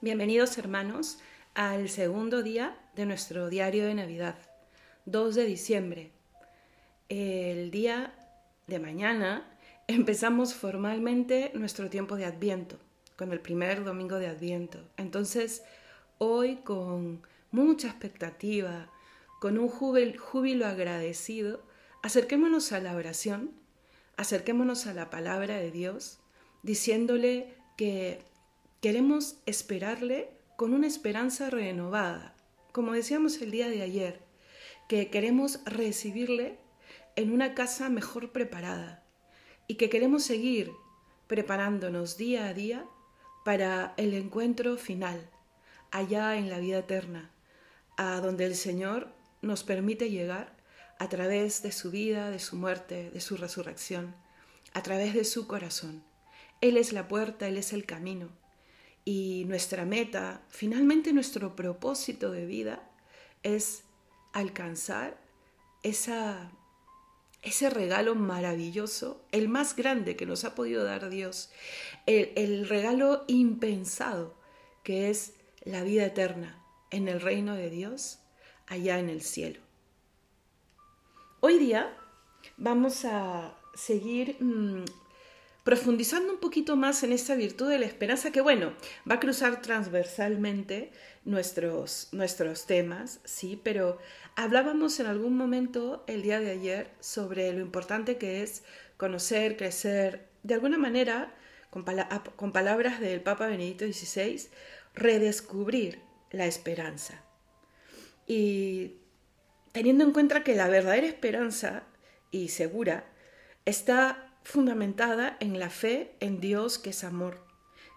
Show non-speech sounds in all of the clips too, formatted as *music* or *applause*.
Bienvenidos hermanos al segundo día de nuestro diario de Navidad, 2 de diciembre. El día de mañana empezamos formalmente nuestro tiempo de Adviento, con el primer domingo de Adviento. Entonces, hoy con mucha expectativa, con un júbilo agradecido, acerquémonos a la oración, acerquémonos a la palabra de Dios, diciéndole que Queremos esperarle con una esperanza renovada, como decíamos el día de ayer, que queremos recibirle en una casa mejor preparada y que queremos seguir preparándonos día a día para el encuentro final, allá en la vida eterna, a donde el Señor nos permite llegar a través de su vida, de su muerte, de su resurrección, a través de su corazón. Él es la puerta, Él es el camino y nuestra meta, finalmente nuestro propósito de vida es alcanzar esa, ese regalo maravilloso, el más grande que nos ha podido dar Dios, el, el regalo impensado que es la vida eterna en el reino de Dios, allá en el cielo. Hoy día vamos a seguir mm, profundizando un poquito más en esta virtud de la esperanza que, bueno, va a cruzar transversalmente nuestros, nuestros temas, sí, pero hablábamos en algún momento el día de ayer sobre lo importante que es conocer, crecer, de alguna manera, con, con palabras del Papa Benedicto XVI, redescubrir la esperanza. Y teniendo en cuenta que la verdadera esperanza y segura está fundamentada en la fe en Dios que es amor,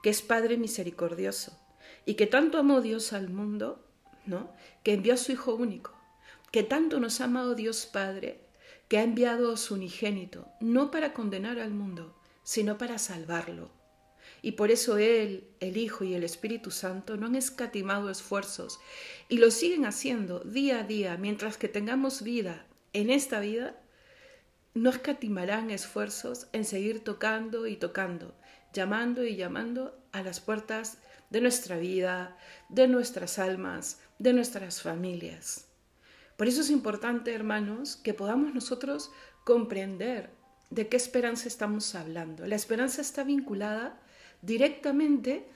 que es Padre misericordioso y que tanto amó Dios al mundo, ¿no? Que envió a su Hijo único, que tanto nos ha amado Dios Padre, que ha enviado a su unigénito, no para condenar al mundo, sino para salvarlo. Y por eso Él, el Hijo y el Espíritu Santo no han escatimado esfuerzos y lo siguen haciendo día a día mientras que tengamos vida en esta vida no escatimarán esfuerzos en seguir tocando y tocando, llamando y llamando a las puertas de nuestra vida, de nuestras almas, de nuestras familias. Por eso es importante, hermanos, que podamos nosotros comprender de qué esperanza estamos hablando. La esperanza está vinculada directamente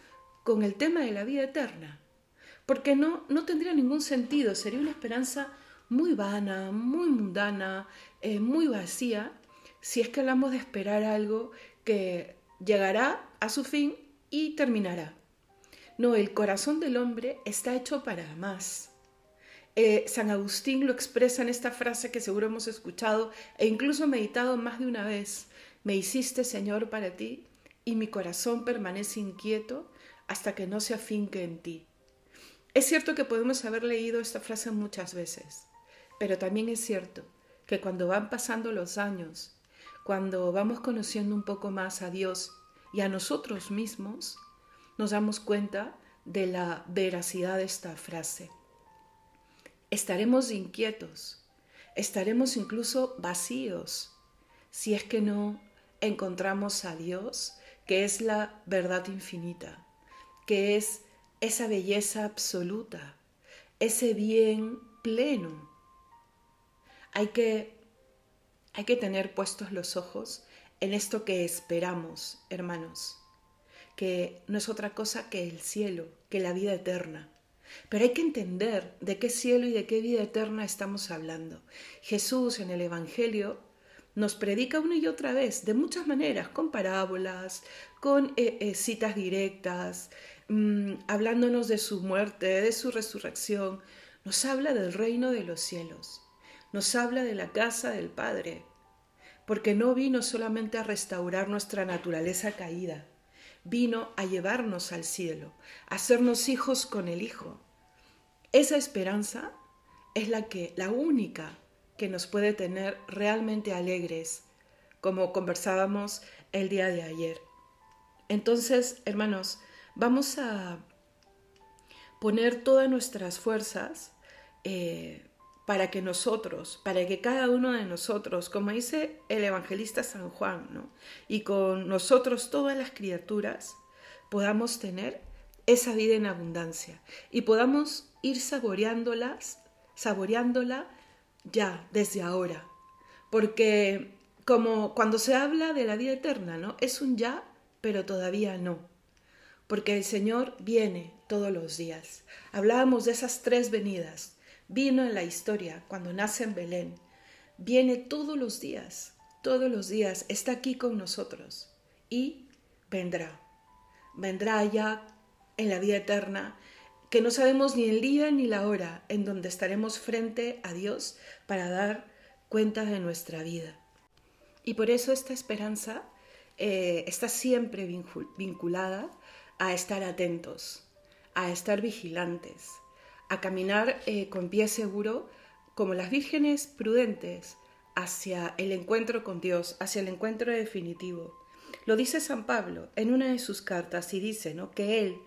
con el tema de la vida eterna, porque no, no tendría ningún sentido, sería una esperanza muy vana, muy mundana, eh, muy vacía, si es que hablamos de esperar algo que llegará a su fin y terminará. No, el corazón del hombre está hecho para más. Eh, San Agustín lo expresa en esta frase que seguro hemos escuchado e incluso meditado más de una vez. Me hiciste, Señor, para ti, y mi corazón permanece inquieto hasta que no se afinque en ti. Es cierto que podemos haber leído esta frase muchas veces, pero también es cierto que cuando van pasando los años, cuando vamos conociendo un poco más a Dios y a nosotros mismos, nos damos cuenta de la veracidad de esta frase. Estaremos inquietos, estaremos incluso vacíos si es que no encontramos a Dios, que es la verdad infinita, que es esa belleza absoluta, ese bien pleno hay que, hay que tener puestos los ojos en esto que esperamos, hermanos, que no es otra cosa que el cielo, que la vida eterna. Pero hay que entender de qué cielo y de qué vida eterna estamos hablando. Jesús en el Evangelio nos predica una y otra vez, de muchas maneras, con parábolas, con eh, eh, citas directas, mm, hablándonos de su muerte, de su resurrección. Nos habla del reino de los cielos nos habla de la casa del Padre, porque no vino solamente a restaurar nuestra naturaleza caída, vino a llevarnos al cielo, a hacernos hijos con el Hijo. Esa esperanza es la que, la única que nos puede tener realmente alegres, como conversábamos el día de ayer. Entonces, hermanos, vamos a poner todas nuestras fuerzas eh, para que nosotros, para que cada uno de nosotros, como dice el evangelista San Juan, ¿no? y con nosotros todas las criaturas, podamos tener esa vida en abundancia y podamos ir saboreándolas, saboreándola ya, desde ahora. Porque como cuando se habla de la vida eterna, ¿no? Es un ya, pero todavía no. Porque el Señor viene todos los días. Hablábamos de esas tres venidas. Vino en la historia cuando nace en Belén. Viene todos los días, todos los días, está aquí con nosotros y vendrá. Vendrá ya en la vida eterna, que no sabemos ni el día ni la hora en donde estaremos frente a Dios para dar cuenta de nuestra vida. Y por eso esta esperanza eh, está siempre vinculada a estar atentos, a estar vigilantes, a caminar eh, con pie seguro como las vírgenes prudentes hacia el encuentro con Dios, hacia el encuentro definitivo. Lo dice San Pablo en una de sus cartas y dice ¿no? que Él,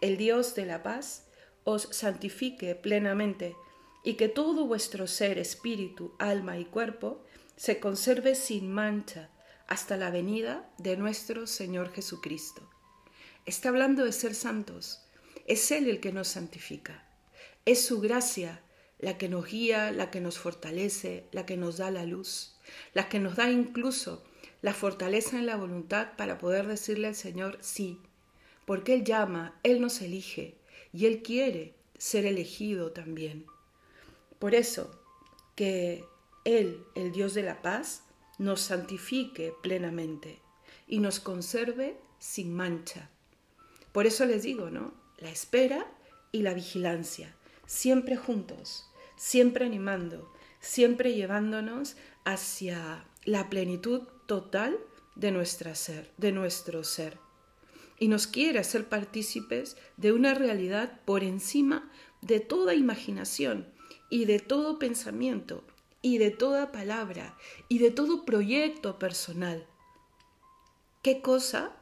el Dios de la paz, os santifique plenamente y que todo vuestro ser, espíritu, alma y cuerpo se conserve sin mancha hasta la venida de nuestro Señor Jesucristo. Está hablando de ser santos. Es Él el que nos santifica. Es su gracia la que nos guía, la que nos fortalece, la que nos da la luz, la que nos da incluso la fortaleza en la voluntad para poder decirle al Señor sí, porque Él llama, Él nos elige y Él quiere ser elegido también. Por eso, que Él, el Dios de la paz, nos santifique plenamente y nos conserve sin mancha. Por eso les digo, ¿no? La espera y la vigilancia, siempre juntos, siempre animando, siempre llevándonos hacia la plenitud total de, nuestra ser, de nuestro ser. Y nos quiere hacer partícipes de una realidad por encima de toda imaginación y de todo pensamiento y de toda palabra y de todo proyecto personal. ¿Qué cosa,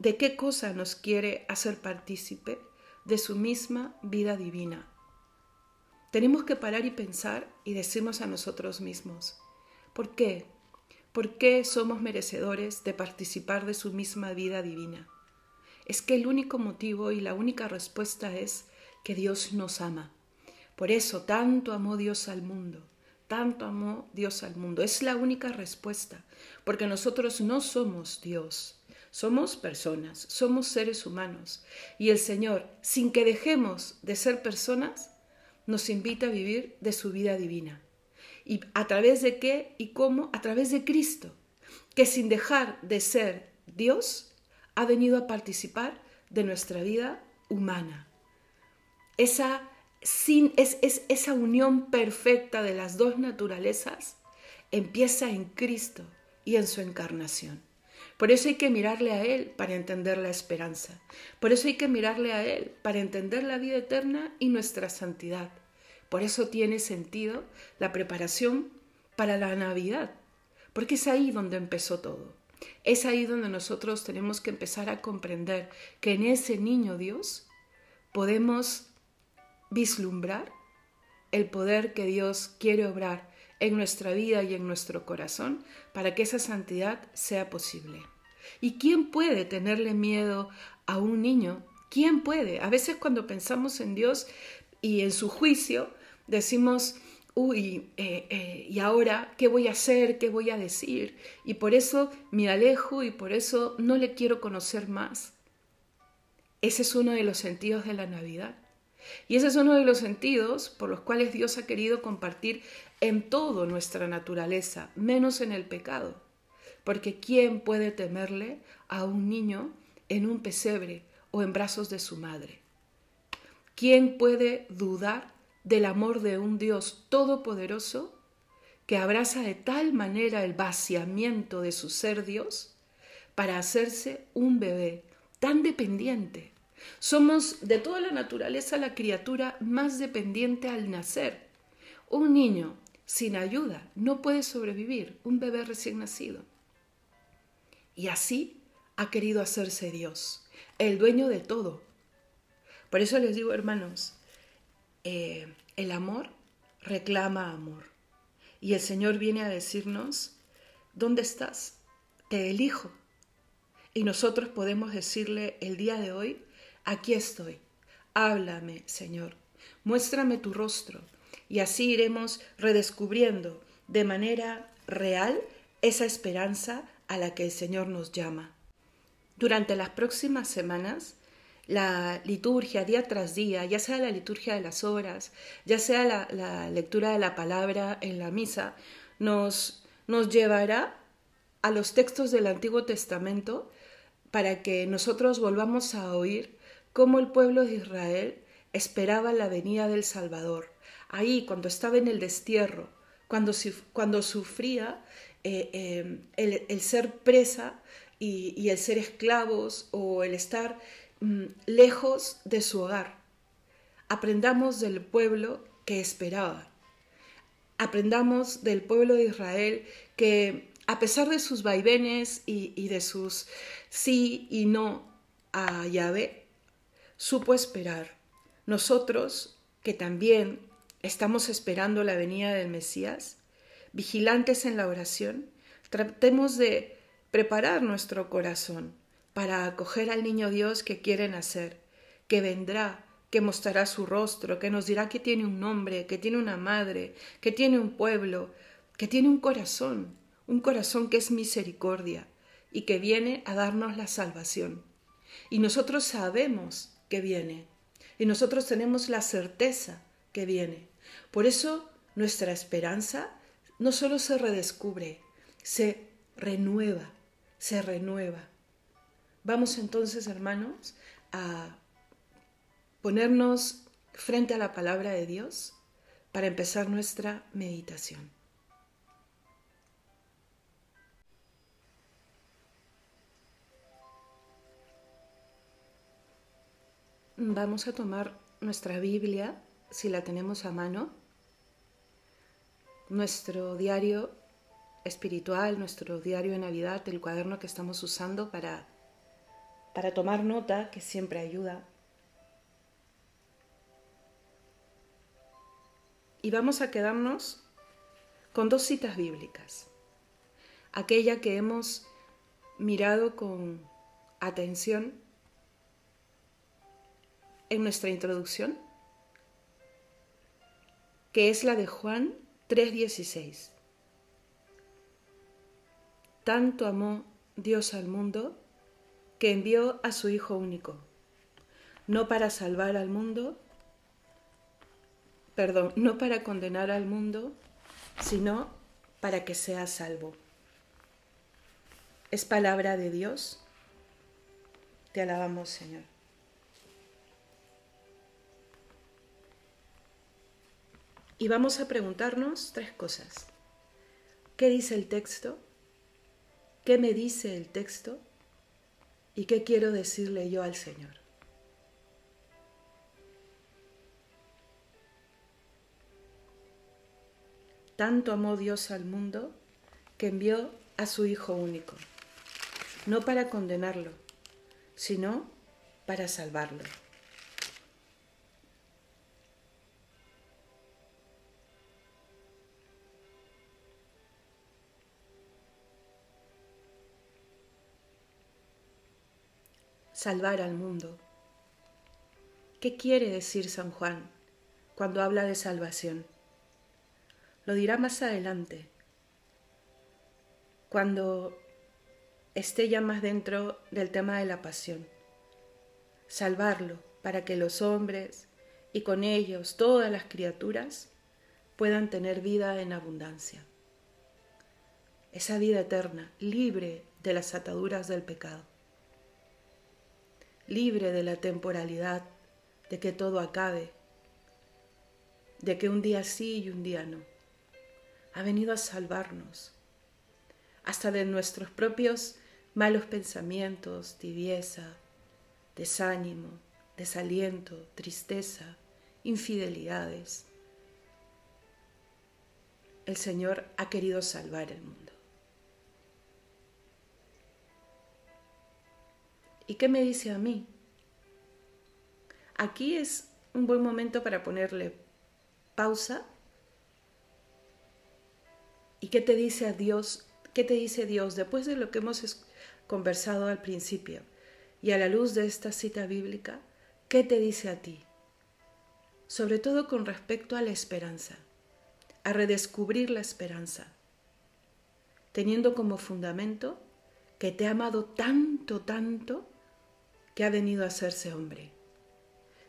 de qué cosa nos quiere hacer partícipe? De su misma vida divina. Tenemos que parar y pensar y decirnos a nosotros mismos, ¿por qué? ¿Por qué somos merecedores de participar de su misma vida divina? Es que el único motivo y la única respuesta es que Dios nos ama. Por eso tanto amó Dios al mundo, tanto amó Dios al mundo. Es la única respuesta, porque nosotros no somos Dios, somos personas, somos seres humanos. Y el Señor, sin que dejemos de ser personas, nos invita a vivir de su vida divina. ¿Y a través de qué y cómo? A través de Cristo, que sin dejar de ser Dios, ha venido a participar de nuestra vida humana. Esa, sin, es, es, esa unión perfecta de las dos naturalezas empieza en Cristo y en su encarnación. Por eso hay que mirarle a Él para entender la esperanza. Por eso hay que mirarle a Él para entender la vida eterna y nuestra santidad. Por eso tiene sentido la preparación para la Navidad, porque es ahí donde empezó todo. Es ahí donde nosotros tenemos que empezar a comprender que en ese niño Dios podemos vislumbrar el poder que Dios quiere obrar en nuestra vida y en nuestro corazón para que esa santidad sea posible. ¿Y quién puede tenerle miedo a un niño? ¿Quién puede? A veces cuando pensamos en Dios y en su juicio, decimos, uy, eh, eh, ¿y ahora qué voy a hacer? ¿Qué voy a decir? Y por eso me alejo y por eso no le quiero conocer más. Ese es uno de los sentidos de la Navidad. Y ese es uno de los sentidos por los cuales Dios ha querido compartir en todo nuestra naturaleza, menos en el pecado. Porque ¿quién puede temerle a un niño en un pesebre o en brazos de su madre? ¿Quién puede dudar del amor de un Dios todopoderoso que abraza de tal manera el vaciamiento de su ser Dios para hacerse un bebé tan dependiente? Somos de toda la naturaleza la criatura más dependiente al nacer. Un niño sin ayuda no puede sobrevivir, un bebé recién nacido. Y así ha querido hacerse Dios, el dueño de todo. Por eso les digo, hermanos, eh, el amor reclama amor. Y el Señor viene a decirnos, ¿dónde estás? Te elijo. Y nosotros podemos decirle el día de hoy, aquí estoy. Háblame, Señor. Muéstrame tu rostro y así iremos redescubriendo de manera real esa esperanza a la que el Señor nos llama. Durante las próximas semanas, la liturgia día tras día, ya sea la liturgia de las horas, ya sea la, lectura de la palabra en la misa, nos, nos llevará a los textos del Antiguo Testamento para que nosotros volvamos a oír cómo el pueblo de Israel esperaba la venida del Salvador. Ahí, cuando estaba en el destierro, cuando, cuando sufría eh, eh, el, ser presa y, el ser esclavos o el estar mm, lejos de su hogar. Aprendamos del pueblo que esperaba. Aprendamos del pueblo de Israel que a pesar de sus vaivenes y, y de sus sí y no a Yahvé, supo esperar. Nosotros, que también estamos esperando la venida del Mesías, vigilantes en la oración, tratemos de preparar nuestro corazón para acoger al niño Dios que quiere nacer, que vendrá, que mostrará su rostro, que nos dirá que tiene un nombre, que tiene una madre, que tiene un pueblo, que tiene un corazón, un corazón que es misericordia y que viene a darnos la salvación. Y nosotros sabemos que viene, y nosotros tenemos la certeza que viene. Por eso nuestra esperanza no solo se redescubre, se renueva, se renueva. Vamos entonces, hermanos, a ponernos frente a la palabra de Dios para empezar nuestra meditación. Vamos a tomar nuestra Biblia, si la tenemos a mano, nuestro diario espiritual, nuestro diario de Navidad, el cuaderno que estamos usando para, para tomar nota, que siempre ayuda. Y vamos a quedarnos con dos citas bíblicas. Aquella que hemos mirado con atención en nuestra introducción, que es la de Juan 3:16. Tanto amó Dios al mundo que envió a su Hijo único, no para salvar al mundo, perdón, no para condenar al mundo, sino para que sea salvo. Es palabra de Dios. Te alabamos, Señor. Y vamos a preguntarnos tres cosas. ¿Qué dice el texto? ¿Qué me dice el texto? ¿Y qué quiero decirle yo al Señor? Tanto amó Dios al mundo que envió a su Hijo único, no para condenarlo, sino para salvarlo. Salvar al mundo. ¿Qué quiere decir San Juan cuando habla de salvación? Lo dirá más adelante, cuando esté ya más dentro del tema de la pasión. Salvarlo para que los hombres y con ellos todas las criaturas puedan tener vida en abundancia. Esa vida eterna, libre de las ataduras del pecado libre de la temporalidad, de que todo acabe, de que un día sí y un día no. Ha venido a salvarnos, hasta de nuestros propios malos pensamientos, tibieza, desánimo, desaliento, tristeza, infidelidades. El Señor ha querido salvar el mundo. ¿Y qué me dice a mí? Aquí es un buen momento para ponerle pausa. ¿Y qué te dice a Dios? ¿Qué te dice Dios después de lo que hemos conversado al principio? Y a la luz de esta cita bíblica, ¿qué te dice a ti? Sobre todo con respecto a la esperanza, a redescubrir la esperanza, teniendo como fundamento que te ha amado tanto, tanto, que ha venido a hacerse hombre,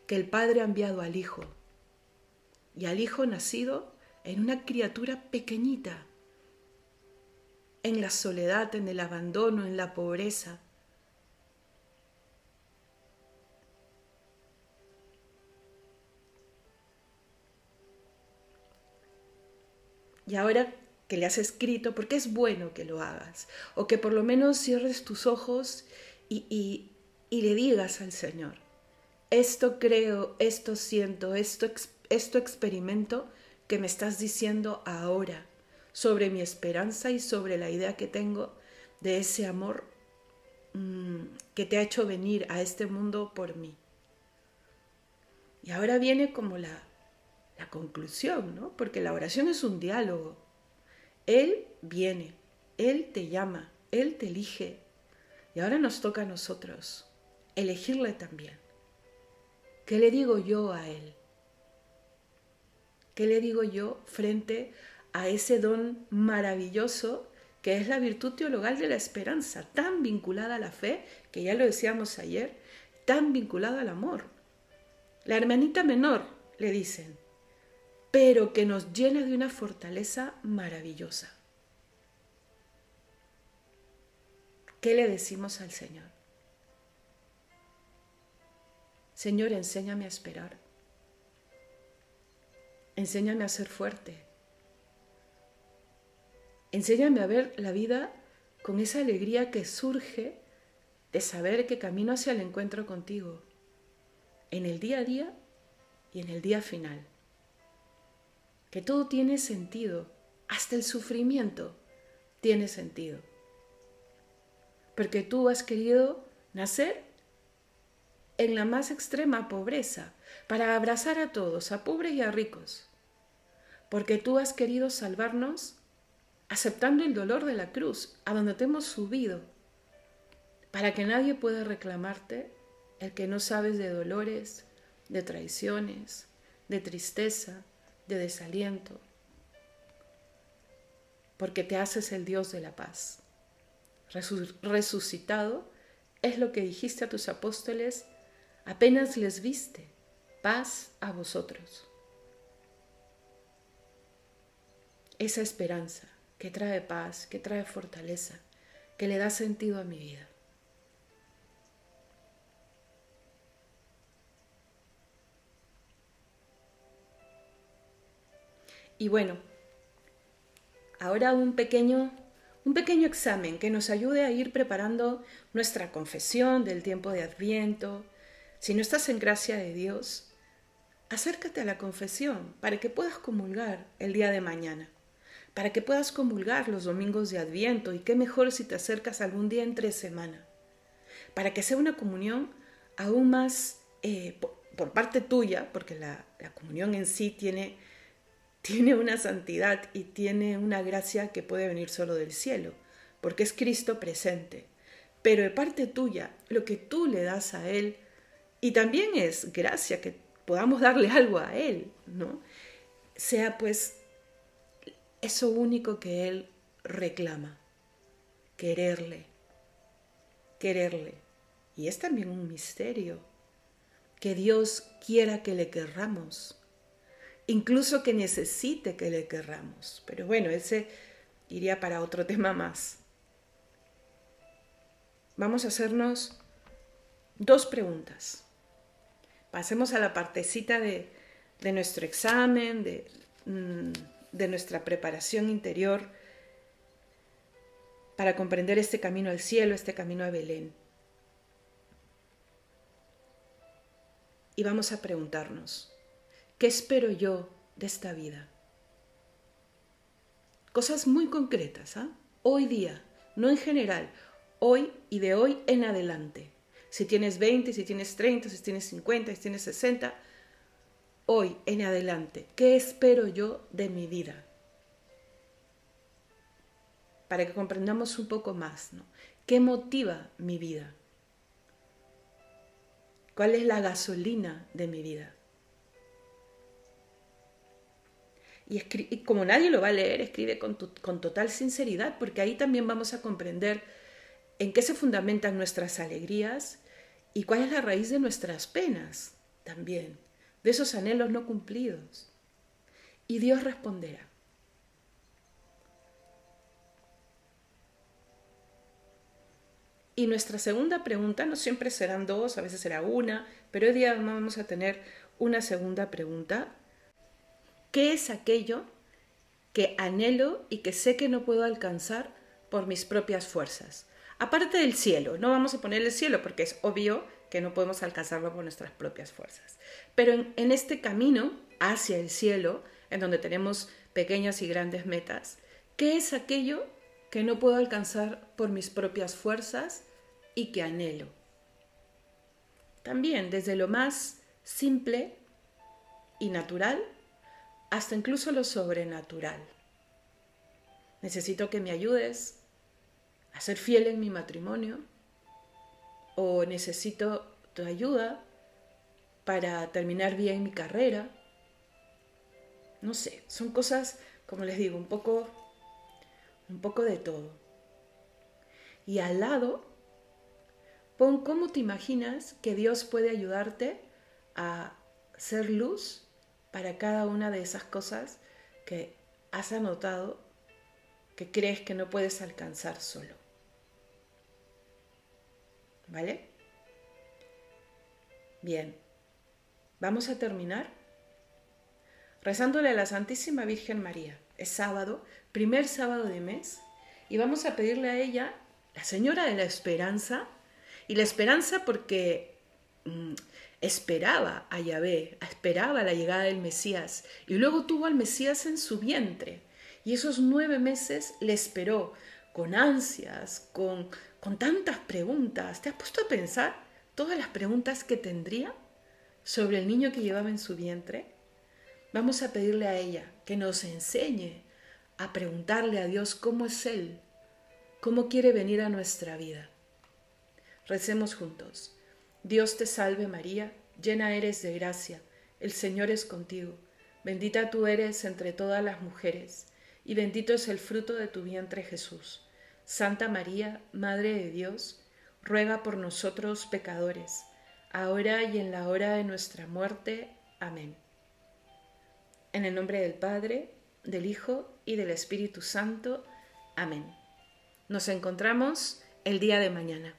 que el Padre ha enviado al Hijo, y al Hijo nacido en una criatura pequeñita, en la soledad, en el abandono, en la pobreza. Y ahora que le has escrito, porque es bueno que lo hagas, o que por lo menos cierres tus ojos y, y, le digas al Señor, esto creo, esto siento, esto, esto experimento que me estás diciendo ahora sobre mi esperanza y sobre la idea que tengo de ese amor mm, que te ha hecho venir a este mundo por mí. Y ahora viene como la, la conclusión, ¿no? Porque la oración es un diálogo. Él viene, Él te llama, Él te elige. Y ahora nos toca a nosotros elegirle también. ¿Qué le digo yo a Él? ¿Qué le digo yo frente a ese don maravilloso que es la virtud teologal de la esperanza, tan vinculada a la fe, que ya lo decíamos ayer, tan vinculada al amor? La hermanita menor, le dicen, pero que nos llena de una fortaleza maravillosa. ¿Qué le decimos al Señor? Señor, enséñame a esperar. Enséñame a ser fuerte. Enséñame a ver la vida con esa alegría que surge de saber que camino hacia el encuentro contigo, en el día a día y en el día final. Que todo tiene sentido, hasta el sufrimiento tiene sentido. Porque tú has querido nacer en la más extrema pobreza, para abrazar a todos, a pobres y a ricos, porque tú has querido salvarnos aceptando el dolor de la cruz, a donde te hemos subido, para que nadie pueda reclamarte el que no sabes de dolores, de traiciones, de tristeza, de desaliento, porque te haces el Dios de la paz. Resucitado es lo que dijiste a tus apóstoles apenas les viste, paz a vosotros. Esa esperanza que trae paz, que trae fortaleza, que le da sentido a mi vida. Y bueno, ahora un pequeño, un pequeño examen que nos ayude a ir preparando nuestra confesión del tiempo de Adviento, si no estás en gracia de Dios, acércate a la confesión para que puedas comulgar el día de mañana, para que puedas comulgar los domingos de Adviento y qué mejor si te acercas algún día entre semana, para que sea una comunión aún más eh, por, parte tuya, porque la, la comunión en sí tiene, tiene una santidad y tiene una gracia que puede venir solo del cielo, porque es Cristo presente. Pero de parte tuya, lo que tú le das a Él, y también es gracia que podamos darle algo a Él, ¿no? Sea pues eso único que Él reclama, quererle, quererle. Y es también un misterio, que Dios quiera que le querramos, incluso que necesite que le querramos. Pero bueno, ese iría para otro *laughs* tema más. Vamos a hacernos dos preguntas pasemos a la partecita de, nuestro examen, de, mm, de nuestra preparación interior para comprender este camino al cielo, este camino a Belén. Y vamos a preguntarnos, ¿qué espero yo de esta vida? Cosas muy concretas, ¿ah? Hoy día, no en general, hoy y de hoy en adelante si tienes 20, si tienes 30, si tienes 50, si tienes 60, hoy en adelante, ¿qué espero yo de mi vida? Para que comprendamos un poco más, ¿no? ¿Qué motiva mi vida? ¿Cuál es la gasolina de mi vida? Y, como nadie lo va a leer, escribe con, con total sinceridad, porque ahí también vamos a comprender en qué se fundamentan nuestras alegrías y cuál es la raíz de nuestras penas también, de esos anhelos no cumplidos. Y Dios responderá. Y nuestra segunda pregunta, no siempre serán dos, a veces será una, pero hoy día vamos a tener una segunda pregunta. ¿Qué es aquello que anhelo y que sé que no puedo alcanzar por mis propias fuerzas? Aparte del cielo, no vamos a poner el cielo porque es obvio que no podemos alcanzarlo por nuestras propias fuerzas. Pero en, en este camino hacia el cielo, en donde tenemos pequeñas y grandes metas, ¿qué es aquello que no puedo alcanzar por mis propias fuerzas y que anhelo. También desde lo más simple y natural hasta incluso lo sobrenatural. Necesito que me ayudes a ser fiel en mi matrimonio o necesito tu ayuda para terminar bien mi carrera. No sé, son cosas, como les digo, un poco un poco de todo. Y al lado Pon cómo te imaginas que Dios puede ayudarte a ser luz para cada una de esas cosas que has anotado que crees que no puedes alcanzar solo. ¿Vale? Bien, vamos a terminar rezándole a la Santísima Virgen María. Es sábado, primer sábado de mes, y vamos a pedirle a ella, la Señora de la Esperanza, y la esperanza porque mm, esperaba a Yahvé, esperaba la llegada del Mesías y luego tuvo al Mesías en su vientre. Y esos nueve meses le esperó con ansias, con, con tantas preguntas. ¿Te has puesto a pensar todas las preguntas que tendría sobre el niño que llevaba en su vientre? Vamos a pedirle a ella que nos enseñe a preguntarle a Dios cómo es Él, cómo quiere venir a nuestra vida. Recemos juntos. Dios te salve María, llena eres de gracia, el Señor es contigo, bendita tú eres entre todas las mujeres, y bendito es el fruto de tu vientre Jesús. Santa María, Madre de Dios, ruega por nosotros pecadores, ahora y en la hora de nuestra muerte. Amén. En el nombre del Padre, del Hijo y del Espíritu Santo. Amén. Nos encontramos el día de mañana.